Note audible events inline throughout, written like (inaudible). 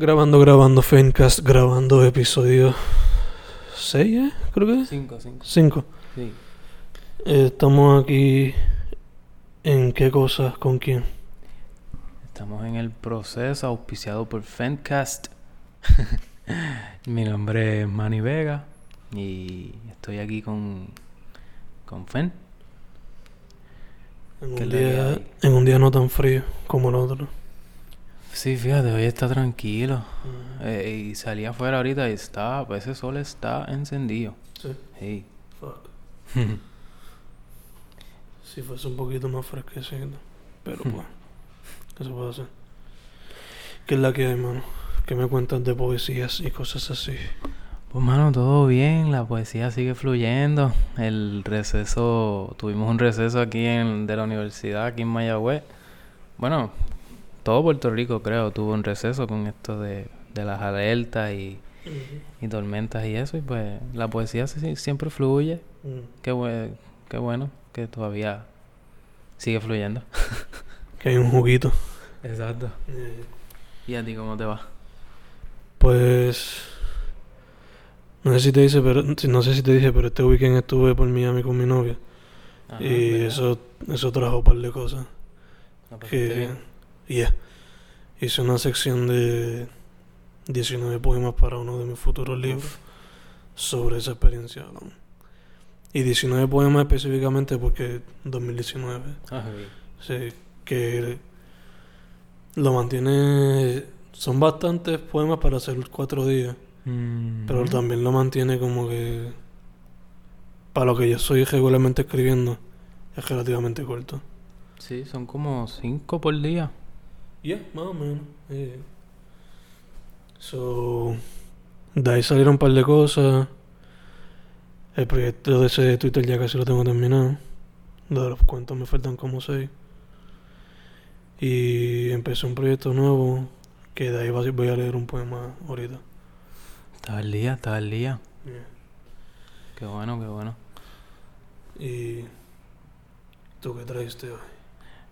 Grabando, grabando, Fencast, grabando episodio 6, ¿eh? Creo que es. 5, 5. 5. Sí. estamos aquí en qué cosas, con quién. Estamos en el proceso auspiciado por Fencast. (laughs) Mi nombre es Manny Vega y estoy aquí con, con Fen. En ¿Qué un, día, en un día no tan frío como el otro. Sí, fíjate, hoy está tranquilo. Eh, y salí afuera ahorita y está, pues ese sol está encendido. Sí. Sí. Fuck. (laughs) Si fuese un poquito más fresquecito. Pero pues, ¿qué se puede hacer? ¿Qué es la que hay, mano? ¿Qué me cuentas de poesías y cosas así? Pues mano, todo bien, la poesía sigue fluyendo. El receso, tuvimos un receso aquí en, de la universidad, aquí en Mayagüez. Bueno, todo Puerto Rico creo tuvo un receso con esto de, de las alertas y, y tormentas y eso. Y pues la poesía sí- siempre fluye. Mm. Qué, qué bueno que todavía sigue fluyendo. (laughs) Que hay un juguito. Exacto. ¿Y a ti cómo te va? Pues no sé si te dice, pero no sé si te dije, pero este weekend estuve por Miami con mi novia y ¿verdad? eso eso trajo un par de cosas. ¿La pasaste Que bien? yeah. Hice una sección de 19 poemas para uno de mis futuros libros sobre esa experiencia. ¿no? Y 19 poemas específicamente porque 2019. Ah, bien. Sí, que lo mantiene. Son bastantes poemas para hacer cuatro días. Pero Mm. también lo mantiene como que. Para lo que yo soy regularmente escribiendo, es relativamente corto. Sí, son como cinco por día. Yeah, más o menos. eh. So. De ahí salieron un par de cosas. El proyecto de ese de Twitter ya casi lo tengo terminado. De los cuentos me faltan como seis. Y empecé un proyecto nuevo. Que de ahí voy a leer un poema ahorita. Estaba al día, estaba al día. Yeah. Qué bueno, qué bueno. Y. ¿Tú qué trajiste hoy?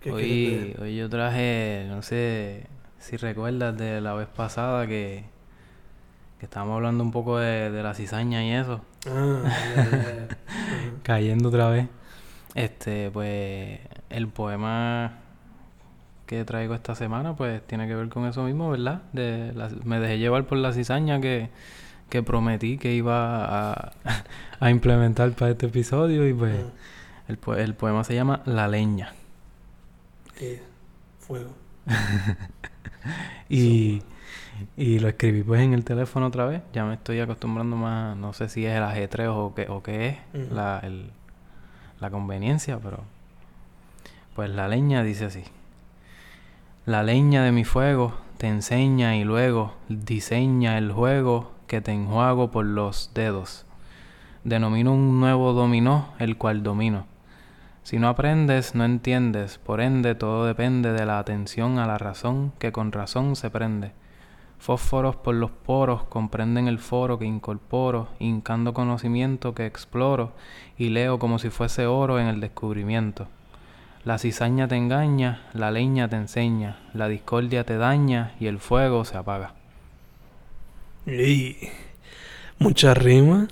¿Qué quieres Hoy, hoy yo traje, no sé si recuerdas de la vez pasada que, que estábamos hablando un poco de, de la cizaña y eso. Ah. (laughs) Cayendo otra vez. Este, pues, el poema que traigo esta semana, pues tiene que ver con eso mismo, ¿verdad? De la- me dejé llevar por la cizaña que, que prometí que iba a, (laughs) a implementar para este episodio y pues el, el poema se llama La leña. Eh, fuego. (laughs) Y, y lo escribí pues en el teléfono otra vez. Ya me estoy acostumbrando más, no sé si es el ajetreo o qué, o qué es la, el- la conveniencia, pero pues la leña dice así. La leña de mi fuego te enseña y luego diseña el juego que te enjuago por los dedos. Denomino un nuevo dominó, el cual domino. Si no aprendes, no entiendes, por ende todo depende de la atención a la razón que con razón se prende. Fósforos por los poros comprenden el foro que incorporo, hincando conocimiento que exploro y leo como si fuese oro en el descubrimiento. La cizaña te engaña, la leña te enseña, la discordia te daña y el fuego se apaga. Y mucha rima.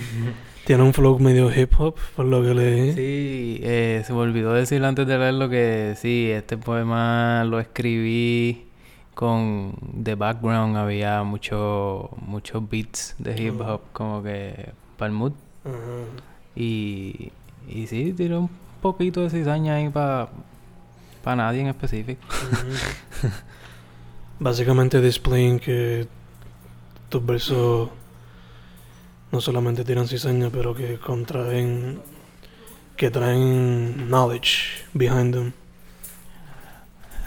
(laughs) Tiene un flow medio hip hop, por lo que leí. Sí, eh, se me olvidó decir antes de leerlo que sí, este poema lo escribí con de background, había mucho, muchos beats de hip hop como que para el mood y, y sí, tiré un poquito de cizaña ahí para para nadie en específico. (laughs) Básicamente displaying que tus versos no solamente tiran cizaña, pero que contraen, que traen knowledge behind them.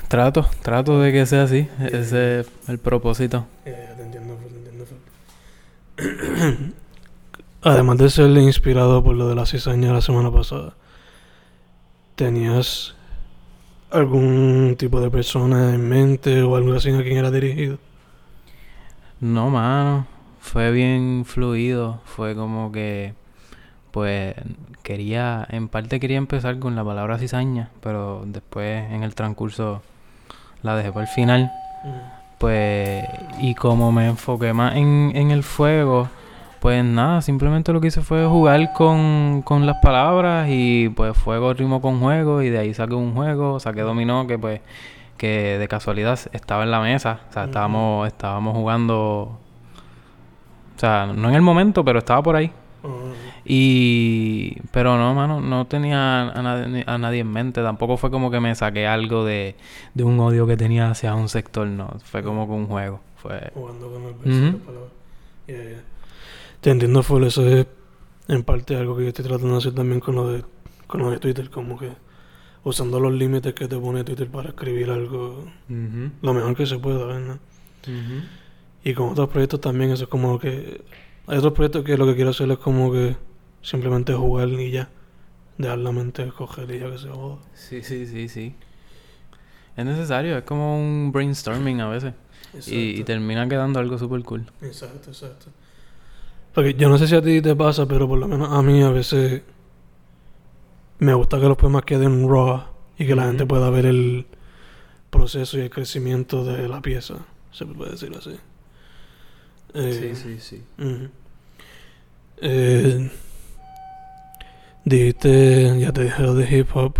Trato, trato de que sea así, ese es el propósito. Eh, te entiendo, te entiendo. (clears throat) Además de ser inspirado por lo de la cizaña la semana pasada, ¿tenías algún tipo de persona en mente o algo así a quien era dirigido? No, mano, fue bien fluido, fue como que pues quería, en parte quería empezar con la palabra cizaña, pero después en el transcurso la dejé para el final. Pues y como me enfoqué más en, en el fuego, pues nada, simplemente lo que hice fue jugar con, con las palabras y pues fuego ritmo con juego y de ahí saqué un juego, saqué dominó que pues que de casualidad estaba en la mesa, o sea, estábamos estábamos jugando o sea, no en el momento, pero estaba por ahí. Y pero no, mano, no tenía a nadie, a nadie en mente, tampoco fue como que me saqué algo de, de un odio que tenía hacia un sector, no, fue como con un juego, fue Jugando con el de palabras. Yeah, yeah. Te entiendo, full. Eso es en parte algo que yo estoy tratando de hacer también con lo de, con lo de Twitter. Como que usando los límites que te pone Twitter para escribir algo lo mejor que se pueda, ¿verdad? Ujú. Y con otros proyectos también, eso es como que. Hay otros proyectos que lo que quiero hacer es como que simplemente jugar y ya. Dejar la mente coger y ya que se joda. Sí, sí, sí, sí. Es necesario, es como un brainstorming a veces. Y, termina quedando algo súper cool. Exacto, exacto. Porque yo no sé si a ti te pasa, pero por lo menos a mí a veces me gusta que los poemas queden raw y que la gente pueda ver el proceso y el crecimiento de la pieza, se puede decir así. Eh, sí, sí. ujú. Eh, dijiste, ya te dije lo de hip hop.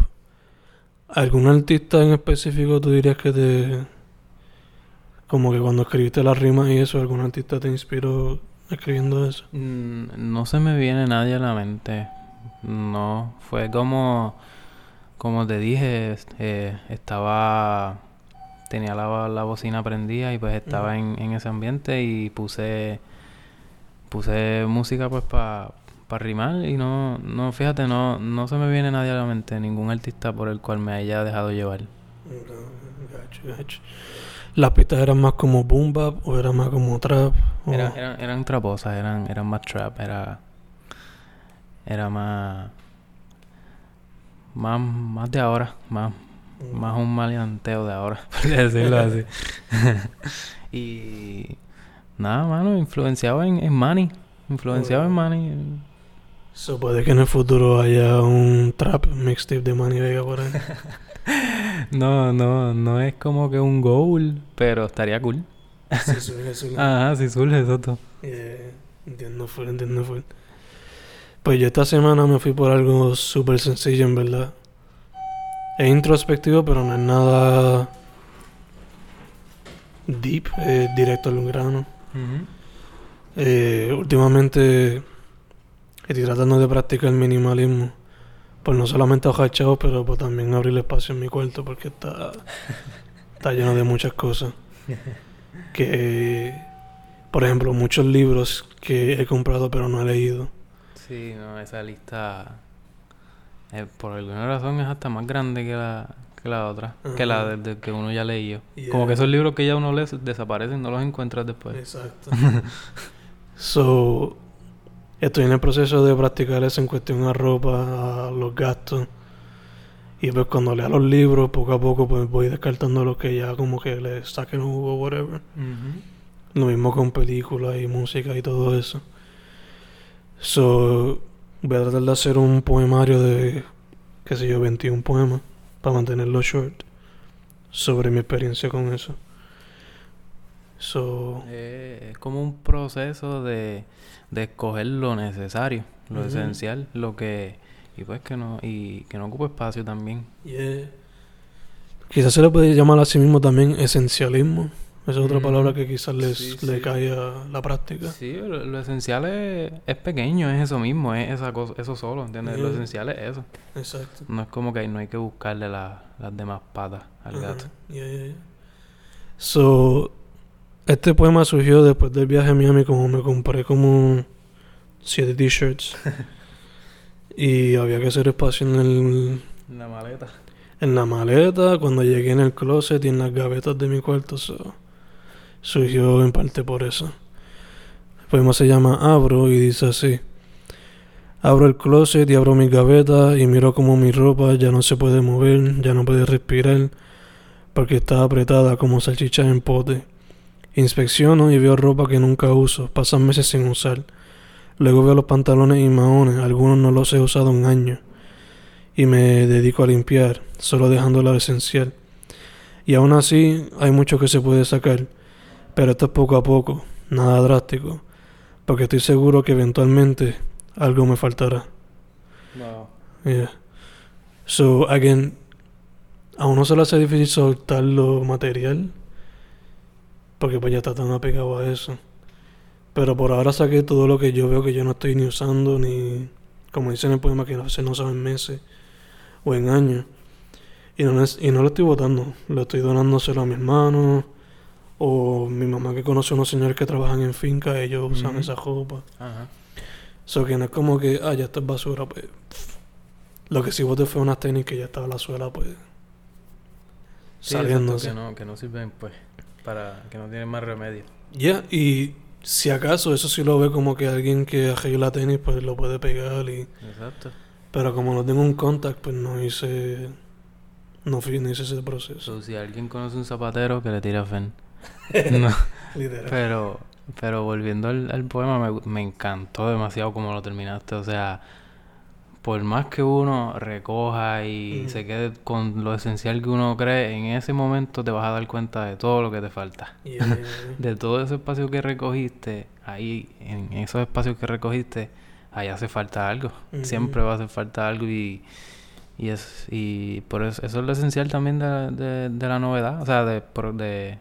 ¿Algún artista en específico tú dirías que te... Como que cuando escribiste las rimas y eso, algún artista te inspiró escribiendo eso? Mm, No se me viene nadie a la mente. No, fue como, como te dije, este, estaba, tenía la, la bocina prendida y pues estaba en, en ese ambiente y puse, puse música pues para rimar y no, no, fíjate, no, no se me viene nadie a la mente, ningún artista por el cual me haya dejado llevar. ¿Las pistas eran más como boom bap o eran más como trap? O- Era- eran, eran traposas, eran, eran más trap, era, era más, más, más de ahora, más, más un maleanteo de ahora, (laughs) por decirlo así. (laughs) y nada, mano, influenciado en, en Manny, influenciado en Manny. So, puede que en el futuro haya un trap mixtape de Manny Vega por ahí. (laughs) No, no, no es como que un goal, pero estaría cool. sí, surge, surge. Ajá, si surge eso. Yeah, entiendo full, entiendo full. Pues yo esta semana me fui por algo súper sencillo, en verdad. Es introspectivo, pero no es nada deep, es directo al grano. Eh, últimamente estoy tratando de practicar el minimalismo. Por no solamente ahorrar chavos, pero por también abrir espacio en mi cuarto porque está, está lleno de muchas cosas. (laughs) Que, por ejemplo, muchos libros que he comprado pero no he leído. Sí, no, esa lista eh, por alguna razón es hasta más grande que la, que la otra, que la de, de que uno ya leyó. Yeah. Como que esos libros que ya uno lee desaparecen, no los encuentras después. Exacto. (laughs) so, estoy en el proceso de practicar eso en cuestión a ropa, a los gastos. Y pues cuando lea los libros, poco a poco pues voy descartando los que ya como que le saquen jugo, whatever. Lo mismo con películas y música y todo eso. So, voy a tratar de hacer un poemario de, qué sé yo, 21 poemas, para mantenerlo short, sobre mi experiencia con eso. So, Eh, es como un proceso de, de escoger lo necesario, lo esencial, lo que y pues que no y que no ocupe espacio también. Yeah. Quizás se le puede llamar a sí mismo también esencialismo. Esa es otra Ujú. palabra que quizás les, Sí, le sí. cae a la práctica. Sí, lo, lo esencial es, es pequeño, es eso mismo, es esa cosa, eso solo, ¿entiendes? Lo esencial es eso. Exacto. No es como que no hay que buscarle la- las demás patas al Ajá. gato. Yeah. So, este poema surgió después del viaje a Miami, como me compré como siete t-shirts. (laughs) y había que hacer espacio en, el, La maleta. en la maleta, cuando llegué en el closet y en las gavetas de mi cuarto. so, surgió en parte por eso. El poema se llama Abro y dice así. Abro el closet y abro mis gavetas y miro como mi ropa ya no se puede mover, ya no puede respirar, porque está apretada como salchicha en pote. Inspecciono y veo ropa que nunca uso, pasan meses sin usar. Luego veo los pantalones y maones, algunos no los he usado en años. Y me dedico a limpiar, solo dejando lo esencial. Y aún así hay mucho que se puede sacar. Pero esto es poco a poco, nada drástico. Porque estoy seguro que eventualmente algo me faltará. Wow. Yeah. So, again, a uno se le hace difícil soltar lo material. Porque pues ya está tan apegado a eso. Pero por ahora saqué todo lo que yo veo que yo no estoy ni usando, ni... Como dice en el poema, que a veces no saben meses o en años. Y no, es- y no lo estoy botando. Lo estoy donándoselo a mis manos. O mi mamá que conoce a unos señores que trabajan en finca, ellos usan Ujú. esa ropa. Ajá. So que no es como que, ah, ya esto es basura, pues. Lo que sí boté fue unas tenis que ya estaba la suela, pues. Sí, saliéndose. que no, que no sirven, pues, para que no tienen más remedio. Ya, y si acaso eso sí lo ve como que alguien que arregla tenis, pues lo puede pegar y... Exacto. Pero como no tengo un contact, pues no hice... No no hice ese proceso. So, si alguien conoce un zapatero, que le tire a Fen. No, (laughs) Literal. pero, pero volviendo al, al poema, me, me encantó demasiado como lo terminaste. O sea, por más que uno recoja y se quede con lo esencial que uno cree, en ese momento te vas a dar cuenta de todo lo que te falta. Yeah, yeah, yeah. (laughs) De todo ese espacio que recogiste, ahí, en esos espacios que recogiste, ahí hace falta algo. Siempre va a hacer falta algo y, y es y por eso, eso es lo esencial también de, de, de la novedad, o sea, de, de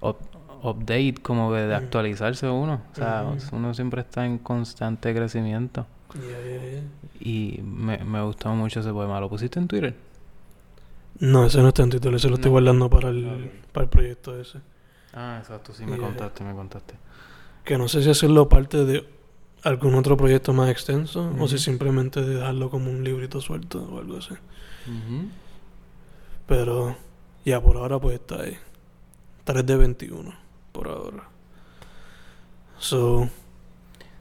up- update, como de actualizarse uno. O sea, uno siempre está en constante crecimiento. Yeah, yeah, yeah. Y me, me gustó mucho ese poema. ¿Lo pusiste en Twitter? No, ese no está en título, ese lo estoy guardando para el, para el proyecto ese. Ah, exacto, sí, me contaste, me contaste. Que no sé si hacerlo parte de algún otro proyecto más extenso o si simplemente dejarlo como un librito suelto o algo así. Pero ya por ahora pues está ahí. 3 de 21 por ahora. So,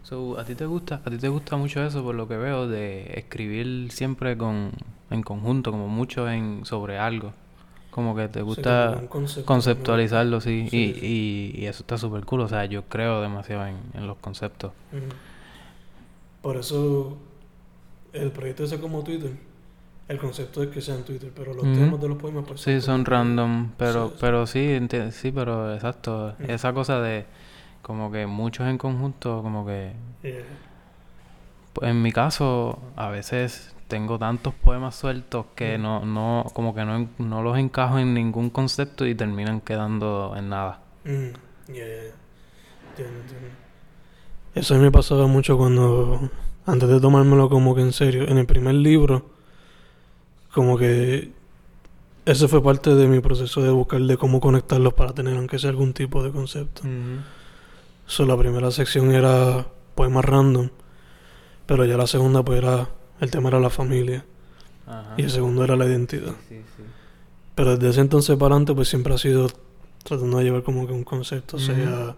So, ¿a ti te gusta, a ti te gusta mucho eso por lo que veo de escribir siempre con en conjunto, como mucho en sobre algo? Como que te gusta concepto, conceptualizarlo, sí, Sí, y, sí. Y, y eso está súper cool, o sea, yo creo demasiado en, en los conceptos. Por eso el proyecto ese como Twitter, el concepto es que sea en Twitter, pero los temas de los poemas pues Sí, son random, pero Sí, sí. pero sí, sí, pero exacto, esa cosa de como que muchos en conjunto, como que Yeah. Pues en mi caso, a veces tengo tantos poemas sueltos que Mm. no, no, como que no, no los encajo en ningún concepto y terminan quedando en nada. Ya, ya. Entiendo, entiendo. Eso a mí me pasaba mucho cuando, antes de tomármelo como que en serio, en el primer libro, como que ese fue parte de mi proceso de buscar de cómo conectarlos para tener aunque sea algún tipo de concepto. So, la primera sección era poemas random, pero ya la segunda pues era, el tema era la familia y el segundo era la identidad. Sí, sí. Pero desde ese entonces para adelante pues siempre ha sido tratando de llevar como que un concepto, sea...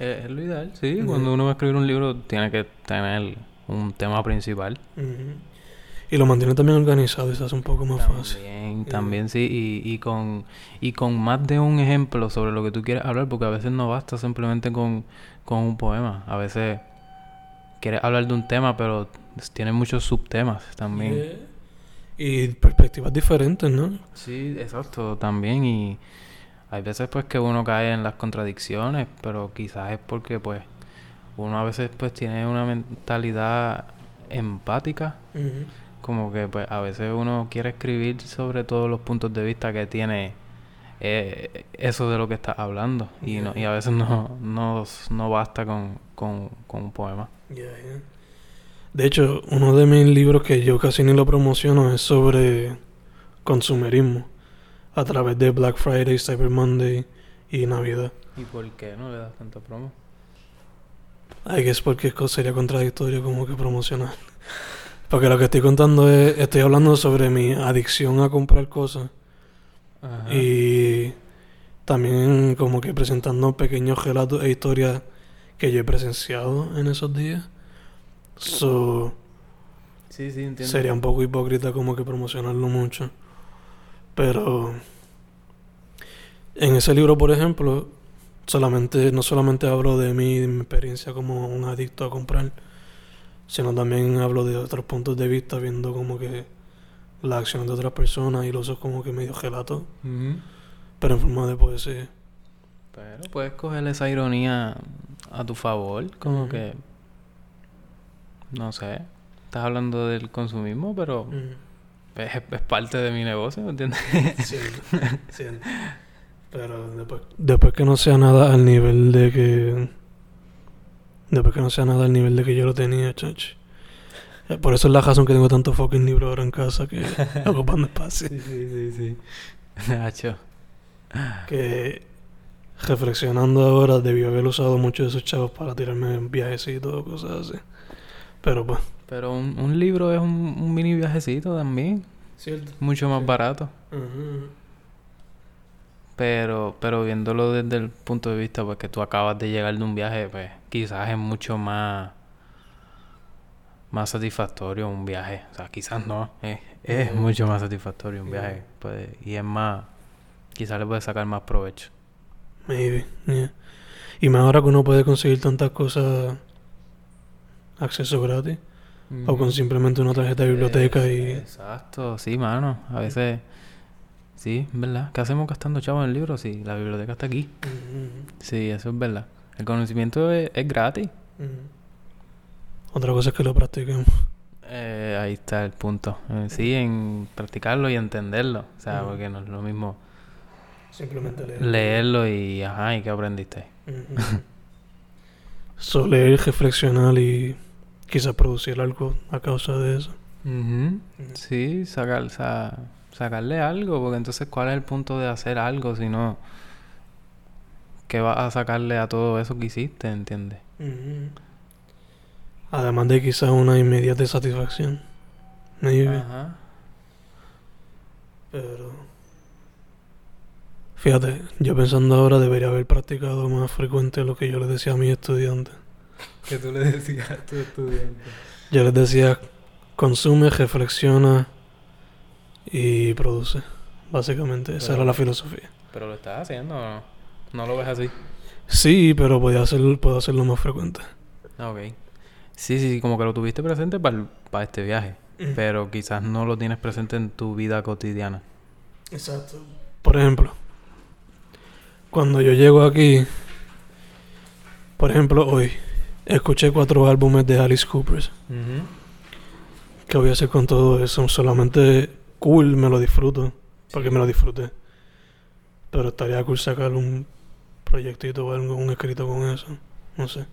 Eh, Es, lo ideal, sí. Cuando uno va a escribir un libro tiene que tener un tema principal. Y lo mantiene también organizado y se hace un poco más fácil. También, también sí, y, y con y con más de un ejemplo sobre lo que tú quieres hablar, porque a veces no basta simplemente con, con un poema. A veces quieres hablar de un tema, pero tiene muchos subtemas también. Yeah. Y perspectivas diferentes, ¿no? Sí, exacto, también y hay veces pues que uno cae en las contradicciones, pero quizás es porque pues uno a veces pues tiene una mentalidad empática, Ujú. Como que pues a veces uno quiere escribir sobre todos los puntos de vista que tiene eh, eso de lo que está hablando y no y a veces no no, no basta con, con, con un poema. De hecho, uno de mis libros que yo casi ni lo promociono es sobre consumerismo a través de Black Friday, Cyber Monday y Navidad. ¿Y por qué no le das tanta promo? Ay, que es porque sería contradictorio como que promocionar. (laughs) Porque lo que estoy contando es, estoy hablando sobre mi adicción a comprar cosas Ajá. y también como que presentando pequeños relatos e historias que yo he presenciado en esos días. So, Sí, sí, entiendo. sería un poco hipócrita como que promocionarlo mucho. Pero en ese libro, por ejemplo, solamente no solamente hablo de mí, de mi experiencia como un adicto a comprar, sino también hablo de otros puntos de vista, viendo como que las acciones de otras personas y los uso como que medio gelato, pero en forma de poesía. Pero puedes coger esa ironía a tu favor, como que... No sé. Estás hablando del consumismo, pero es, es parte de mi negocio, ¿me entiendes? (laughs) Siento, siento. (laughs) Pero después, después que no sea nada al nivel de que. Después que no sea nada al nivel de que yo lo tenía, chachi. Eh, Por eso es la razón que tengo tantos fucking libros ahora en casa que (laughs) ocupando espacio. sí, sí, sí. (laughs) Nacho. Que reflexionando ahora, debió haber usado muchos de esos chavos para tirarme en viajecitos o cosas así. Pero pues. Pero un, un libro es un, un mini viajecito también. Cierto. Mucho más barato. Pero, pero viéndolo desde el punto de vista pues que tú acabas de llegar de un viaje, pues quizás es mucho más más satisfactorio un viaje. O sea, quizás no, es, mucho más satisfactorio un viaje. Pues, y es más, quizás le puedes sacar más provecho. Maybe, yeah. Y más ahora que uno puede conseguir tantas cosas acceso gratis. O con simplemente una tarjeta de biblioteca y... Exacto, sí, mano. A veces, sí, ¿verdad? ¿Qué hacemos gastando chavos en el libro? Sí, la biblioteca está aquí. Sí, eso es verdad. El conocimiento es, es gratis. Otra cosa es que lo practiquemos. Eh, ahí está el punto. Eh, sí, en practicarlo y entenderlo. O sea, porque no es lo mismo Simplemente leer. leerlo y, ajá, ¿y qué aprendiste? Ujú. So, leer, reflexionar y quizás producir algo a causa de eso. Sí, sacar, sa- sacarle algo, porque entonces, ¿cuál es el punto de hacer algo si no... ¿Qué vas a sacarle a todo eso que hiciste, entiendes? Ujú. Además de quizás una inmediata satisfacción. Maybe. Ajá. Pero. Fíjate, yo pensando ahora debería haber practicado más frecuente lo que yo les decía a mis estudiantes. Que tú le decías a tu estudiante. Yo les decía, consume, reflexiona y produce. Básicamente, esa Pero- era la filosofía. Pero lo estás haciendo o no? No lo ves así. Sí, pero podía hacer, puedo hacerlo más frecuente. Ah, ok. Sí, sí, sí, como que lo tuviste presente para este viaje. Pero quizás no lo tienes presente en tu vida cotidiana. Exacto. Por ejemplo, cuando yo llego aquí, por ejemplo, hoy, escuché cuatro álbumes de Alice Cooper. ¿Qué voy a hacer con todo eso? Solamente cool, me lo disfruto. Porque me lo disfruté. Pero estaría cool sacar un proyectito o algo, un escrito con eso. No sé.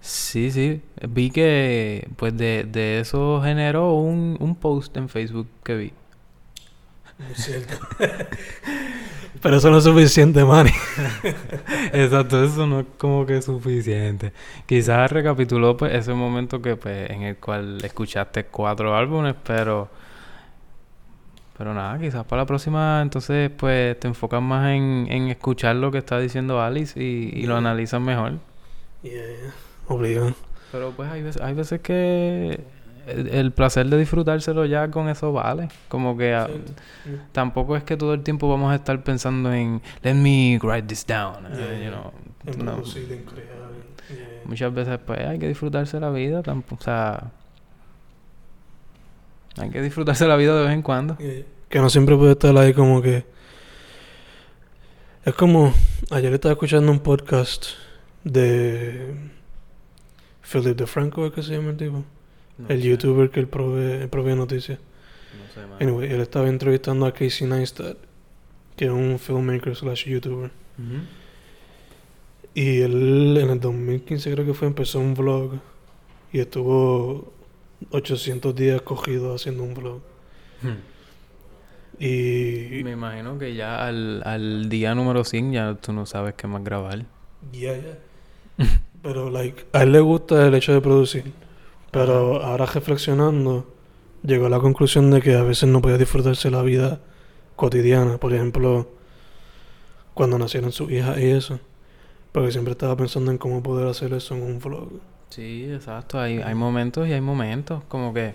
Sí, sí. Vi que pues de, de eso generó un, un post en Facebook que vi. Es cierto. (laughs) Pero eso no es suficiente, Manny. (laughs) Exacto, eso no es como que suficiente. Quizás recapituló pues ese momento que pues en el cual escuchaste cuatro álbumes, pero pero nada, quizás para la próxima entonces pues te enfocas más en, en escuchar lo que está diciendo Alice y, y lo analizas mejor. Yeah. Obligado. Pero pues hay veces, hay veces que el, el placer de disfrutárselo ya con eso vale. Como que ah, tampoco es que todo el tiempo vamos a estar pensando en let me write this down. eh, Yeah, you know, En no. Muchas veces pues hay que disfrutarse la vida, tampoco, o sea, hay que disfrutarse la vida de vez en cuando. Que no siempre puede estar ahí como que... Es como... Ayer estaba escuchando un podcast de... Philip DeFranco, ¿es que se llama el tipo? el youtuber que él provee, él provee noticias. No sé, man. Anyway, él estaba entrevistando a Casey Neistat, que es un filmmaker slash youtuber. Y él en el 2015 creo que fue, empezó un vlog. Y estuvo 800 días cogido haciendo un vlog. Y... Me imagino que ya al, al día número 100 ya tú no sabes qué más grabar. Yeah, yeah. (laughs) Pero, like, a él le gusta el hecho de producir. Pero ahora reflexionando, llegó a la conclusión de que a veces no podía disfrutarse la vida cotidiana. Por ejemplo, cuando nacieron sus hijas y eso. Porque siempre estaba pensando en cómo poder hacer eso en un vlog. Sí, exacto. Hay, hay momentos y hay momentos. Como que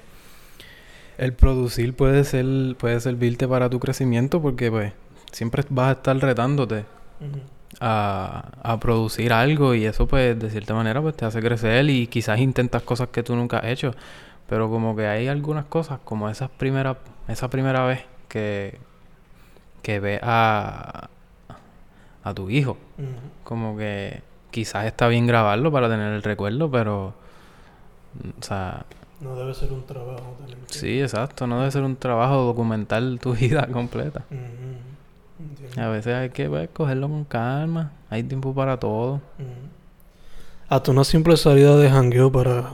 el producir puede ser, puede servirte para tu crecimiento porque pues siempre vas a estar retándote a, a producir algo y eso pues de cierta manera pues te hace crecer y quizás intentas cosas que tú nunca has hecho. Pero como que hay algunas cosas como esas primeras, esa primera vez que, que ves a, a tu hijo. Como que quizás está bien grabarlo para tener el recuerdo, pero... mm, O sea, No debe ser un trabajo. tener que- sí, exacto. No debe ser un trabajo documentar tu (laughs) vida completa. A veces hay que pues, cogerlo con calma. Hay tiempo para todo. Hasta una simple salida de jangueo para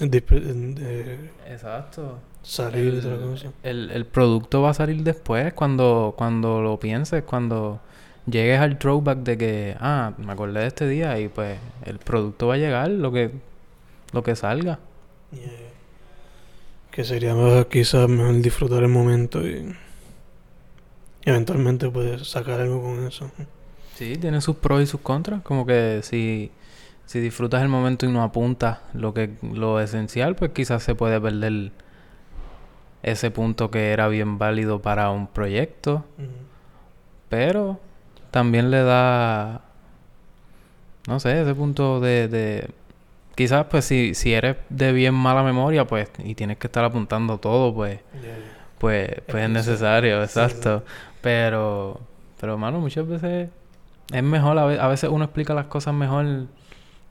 eh, eh, Exacto. salir de otra cosa. El, el producto va a salir después, cuando, cuando lo pienses, cuando llegues al throwback de que, ah, me acordé de este día y pues el producto va a llegar, lo que, lo que salga. Yeah. Que sería más, quizás mejor disfrutar el momento y eventualmente puedes sacar algo con eso. Sí, tiene sus pros y sus contras, como que si, si disfrutas el momento y no apuntas lo que, lo esencial, pues quizás se puede perder ese punto que era bien válido para un proyecto. Pero también le da, no sé, ese punto de, de... Quizás pues si, si eres de bien mala memoria, pues, y tienes que estar apuntando todo, pues, Yeah. pues, pues es necesario. necesario, Sí, sí. exacto. Pero, pero mano, muchas veces es mejor, a ve- a veces uno explica las cosas mejor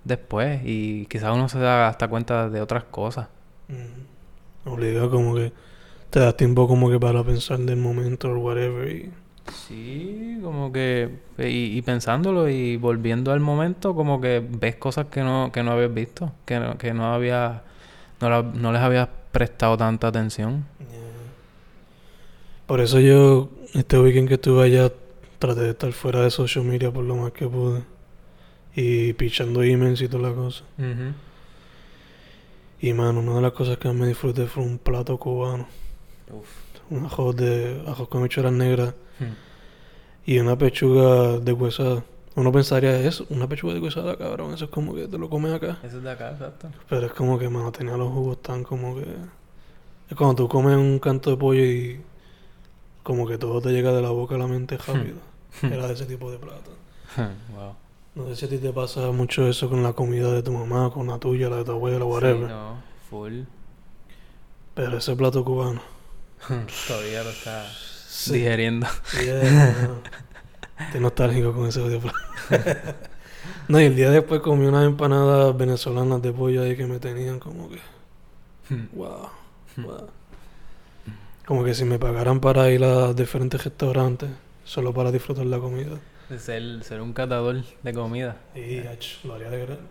después y quizás uno se da hasta cuenta de otras cosas. Ujú. Obligado como que te das tiempo como que para pensar del momento o whatever y Sí, como que y, y pensándolo y volviendo al momento, como que ves cosas que no que no habías visto, que no, que no había no, la- no les habías prestado tanta atención. Yeah. Por eso yo, este weekend que estuve allá, traté de estar fuera de social media por lo más que pude. Y pichando emails y toda la cosa. Y mano, una de las cosas que más me disfruté fue un plato cubano. Un arroz de arroz con habichuelas negras y una pechuga de huesada. Uno pensaría, es una pechuga de huesada, cabrón. Eso es como que te lo comes acá. Eso es de acá, exacto. Pero es como que, mano, tenía los jugos tan como que... Es cuando tú comes un canto de pollo y como que todo te llega de la boca a la mente rápido. Era de ese tipo de plato. wow. No sé si a ti te pasa mucho eso con la comida de tu mamá, con la tuya, la de tu abuela, whatever. Sí, no, full. Pero ese plato cubano. (laughs) Todavía lo está. Digeriendo. Yeah. Estoy nostálgico con ese plato. (laughs) no, y el día después comí unas empanadas venezolanas de pollo ahí que me tenían como que... Wow. wow. Como que si me pagaran para ir a diferentes restaurantes solo para disfrutar la comida. De ser, ser un catador de comida. Y ach, lo haría de gratis.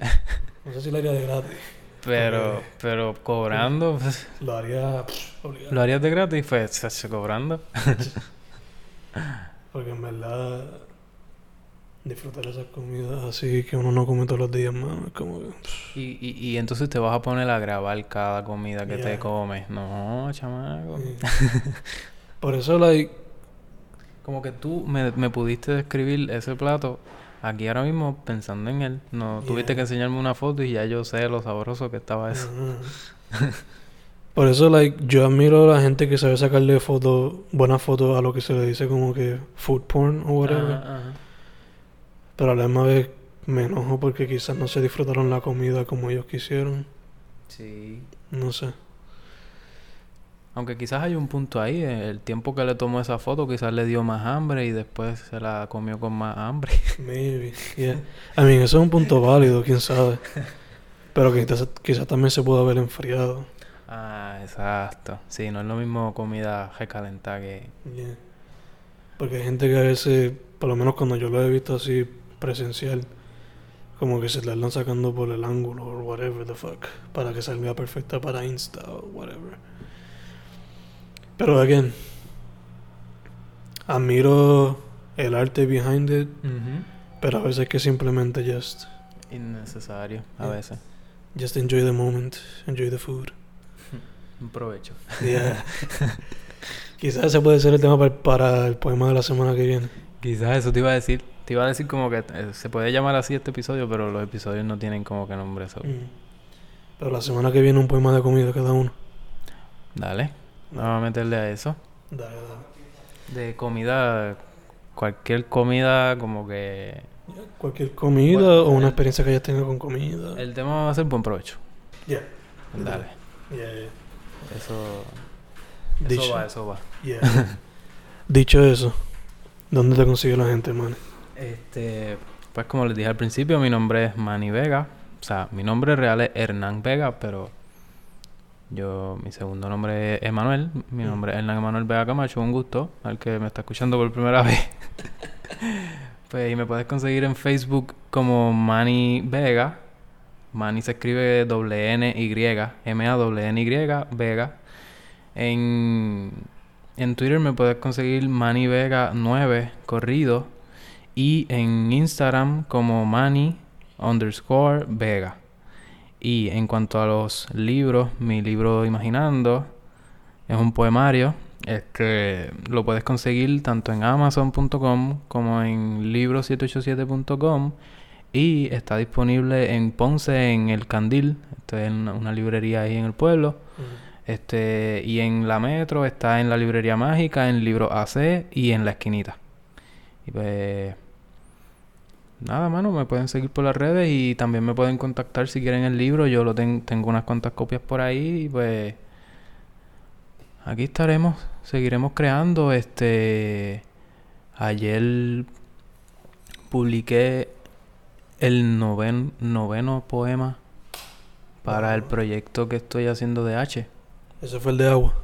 (laughs) No sé si lo haría de gratis. Pero, pero cobrando, pues, Lo haría pff, lo harías de gratis, pues, se- cobrando. (laughs) Porque en verdad disfrutar esas comidas así que uno no come todos los días, mano, es como que... pff, Y, y, y entonces te vas a poner a grabar cada comida que te comes. No, chamaco. (laughs) Por eso, like, Como que tú me, me pudiste describir ese plato aquí ahora mismo pensando en él. No tuviste que enseñarme una foto y ya yo sé lo sabroso que estaba eso. Ajá. (laughs) Por eso, like, yo admiro a la gente que sabe sacarle fotos, buenas fotos a lo que se le dice como que food porn o whatever. Pero a la misma vez me enojo porque quizás no se disfrutaron la comida como ellos quisieron. Sí. No sé. Aunque quizás hay un punto ahí, eh, el tiempo que le tomó esa foto quizás le dio más hambre y después se la comió con más hambre. (laughs) Maybe. Yeah. I mean, eso es un punto válido, quién sabe. Pero quizás, quizás también se pudo haber enfriado. Ah, exacto. Sí, no es lo mismo comida recalentada que... Yeah. Porque hay gente que a veces, por lo menos cuando yo lo he visto así presencial, como que se la andan sacando por el ángulo o whatever the fuck, para que salga perfecta para Insta o whatever. Pero again, admiro el arte behind it, pero a veces que simplemente just, Innecesario, a Yeah. veces. just enjoy the moment, enjoy the food. (laughs) Un provecho. Yeah. (laughs) Quizás ese puede ser el tema para, para el poema de la semana que viene. Quizás eso te iba a decir. Te iba a decir como que eh, se puede llamar así este episodio, pero los episodios no tienen como que nombre. eso. Mm. Pero la semana que viene un poema de comida cada uno. Dale, vamos a meterle a eso. Dale, dale. De comida, cualquier comida como que... Cualquier comida o una experiencia que hayas tenido con comida. El tema va a ser buen provecho. Yeah. Dale, Yeah, yeah. eso... Dicho, Eso va, eso va. yeah. Dicho eso, ¿Dónde te consigue la gente, Manny? Este, pues como les dije al principio, mi nombre es Manny Vega. O sea, mi nombre real es Hernán Vega, pero yo, mi segundo nombre es Emanuel. Mi Mm. nombre es Hernán Emanuel Vega Camacho. Un gusto al que me está escuchando por primera vez. (laughs) pues y me puedes conseguir en Facebook como Manny Vega. Manny se escribe doble N Y, M A W N Y Vega. En, en Twitter me puedes conseguir Manny Vega 9 corrido. Y en Instagram como Manny underscore Vega. Y en cuanto a los libros, mi libro Imaginando es un poemario. Este lo puedes conseguir tanto en amazon.com como en libro787.com y está disponible en Ponce en El Candil, esto es una, una librería ahí en el pueblo. Este, y en la Metro está en la librería mágica, en Libro AC y en la esquinita. Y pues nada, mano, me pueden seguir por las redes y también me pueden contactar si quieren el libro. Yo lo ten- tengo unas cuantas copias por ahí y pues aquí estaremos, seguiremos creando. Este ayer publiqué el noven, noveno poema para el proyecto que estoy haciendo de H. Ese fue el de agua.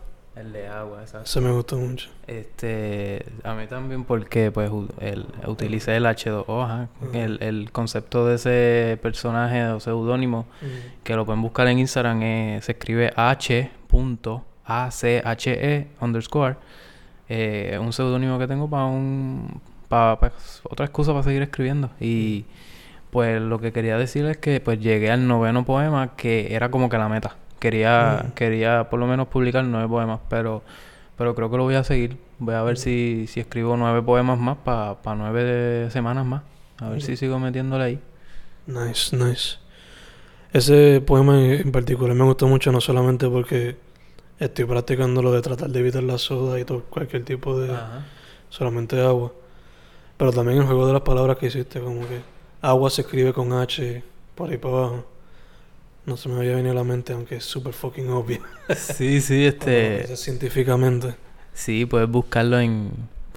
El de agua, exacto. Ese me gustó mucho. Este, a mí también porque pues el, utilicé el H2O, ajá. Ujú. el, el concepto de ese personaje o seudónimo que lo pueden buscar en Instagram eh, se escribe H.ACHE underscore. Eh, un seudónimo que tengo para un para otra excusa para seguir escribiendo y pues lo que quería decir es que pues llegué al noveno poema que era como que la meta. Quería Mm. quería por lo menos publicar nueve poemas, pero pero creo que lo voy a seguir. Voy a ver si, si escribo nueve poemas más para nueve de- semanas más. A ver Mm. si sigo metiéndole ahí. Nice, nice. Ese poema en en particular me gustó mucho, no solamente porque estoy practicando lo de tratar de evitar la soda y todo, cualquier tipo de... Ajá. solamente agua. Pero también el juego de las palabras que hiciste, como que agua se escribe con H por ahí para abajo. No se me había venido a la mente, aunque es súper fucking obvio. Sí, (laughs) sí, este... Este... científicamente. Sí, puedes buscarlo en,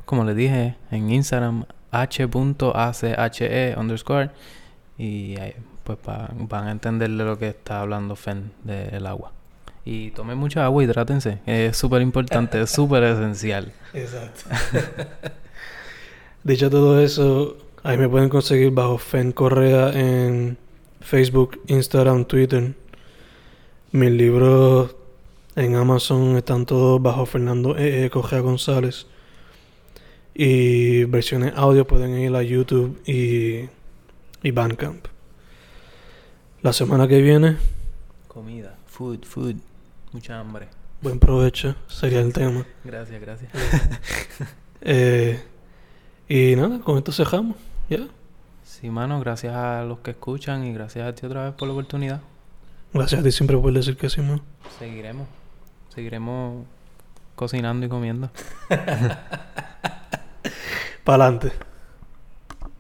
como les dije, en Instagram, h.ache underscore. Y ahí, pues pa- van a entender de lo que está hablando Fen del agua. Y tomen mucha agua, hidrátense. Es súper importante, es súper esencial. Exacto. (laughs) Dicho todo eso, ahí me pueden conseguir bajo Fen Correa en Facebook, Instagram, Twitter. Mis libros en Amazon están todos bajo Fernando E. E. Correa González. Y versiones audio pueden ir a YouTube y, y Bandcamp. La semana que viene, Comida, food, food. Mucha hambre. buen provecho, sería el tema. Gracias, gracias. Eh, y nada, con esto cerramos. Ya. Sí, mano, gracias a los que escuchan y gracias a ti otra vez por la oportunidad. Gracias a ti siempre por decir que sí, man. Seguiremos. Seguiremos cocinando y comiendo. (laughs) Para adelante.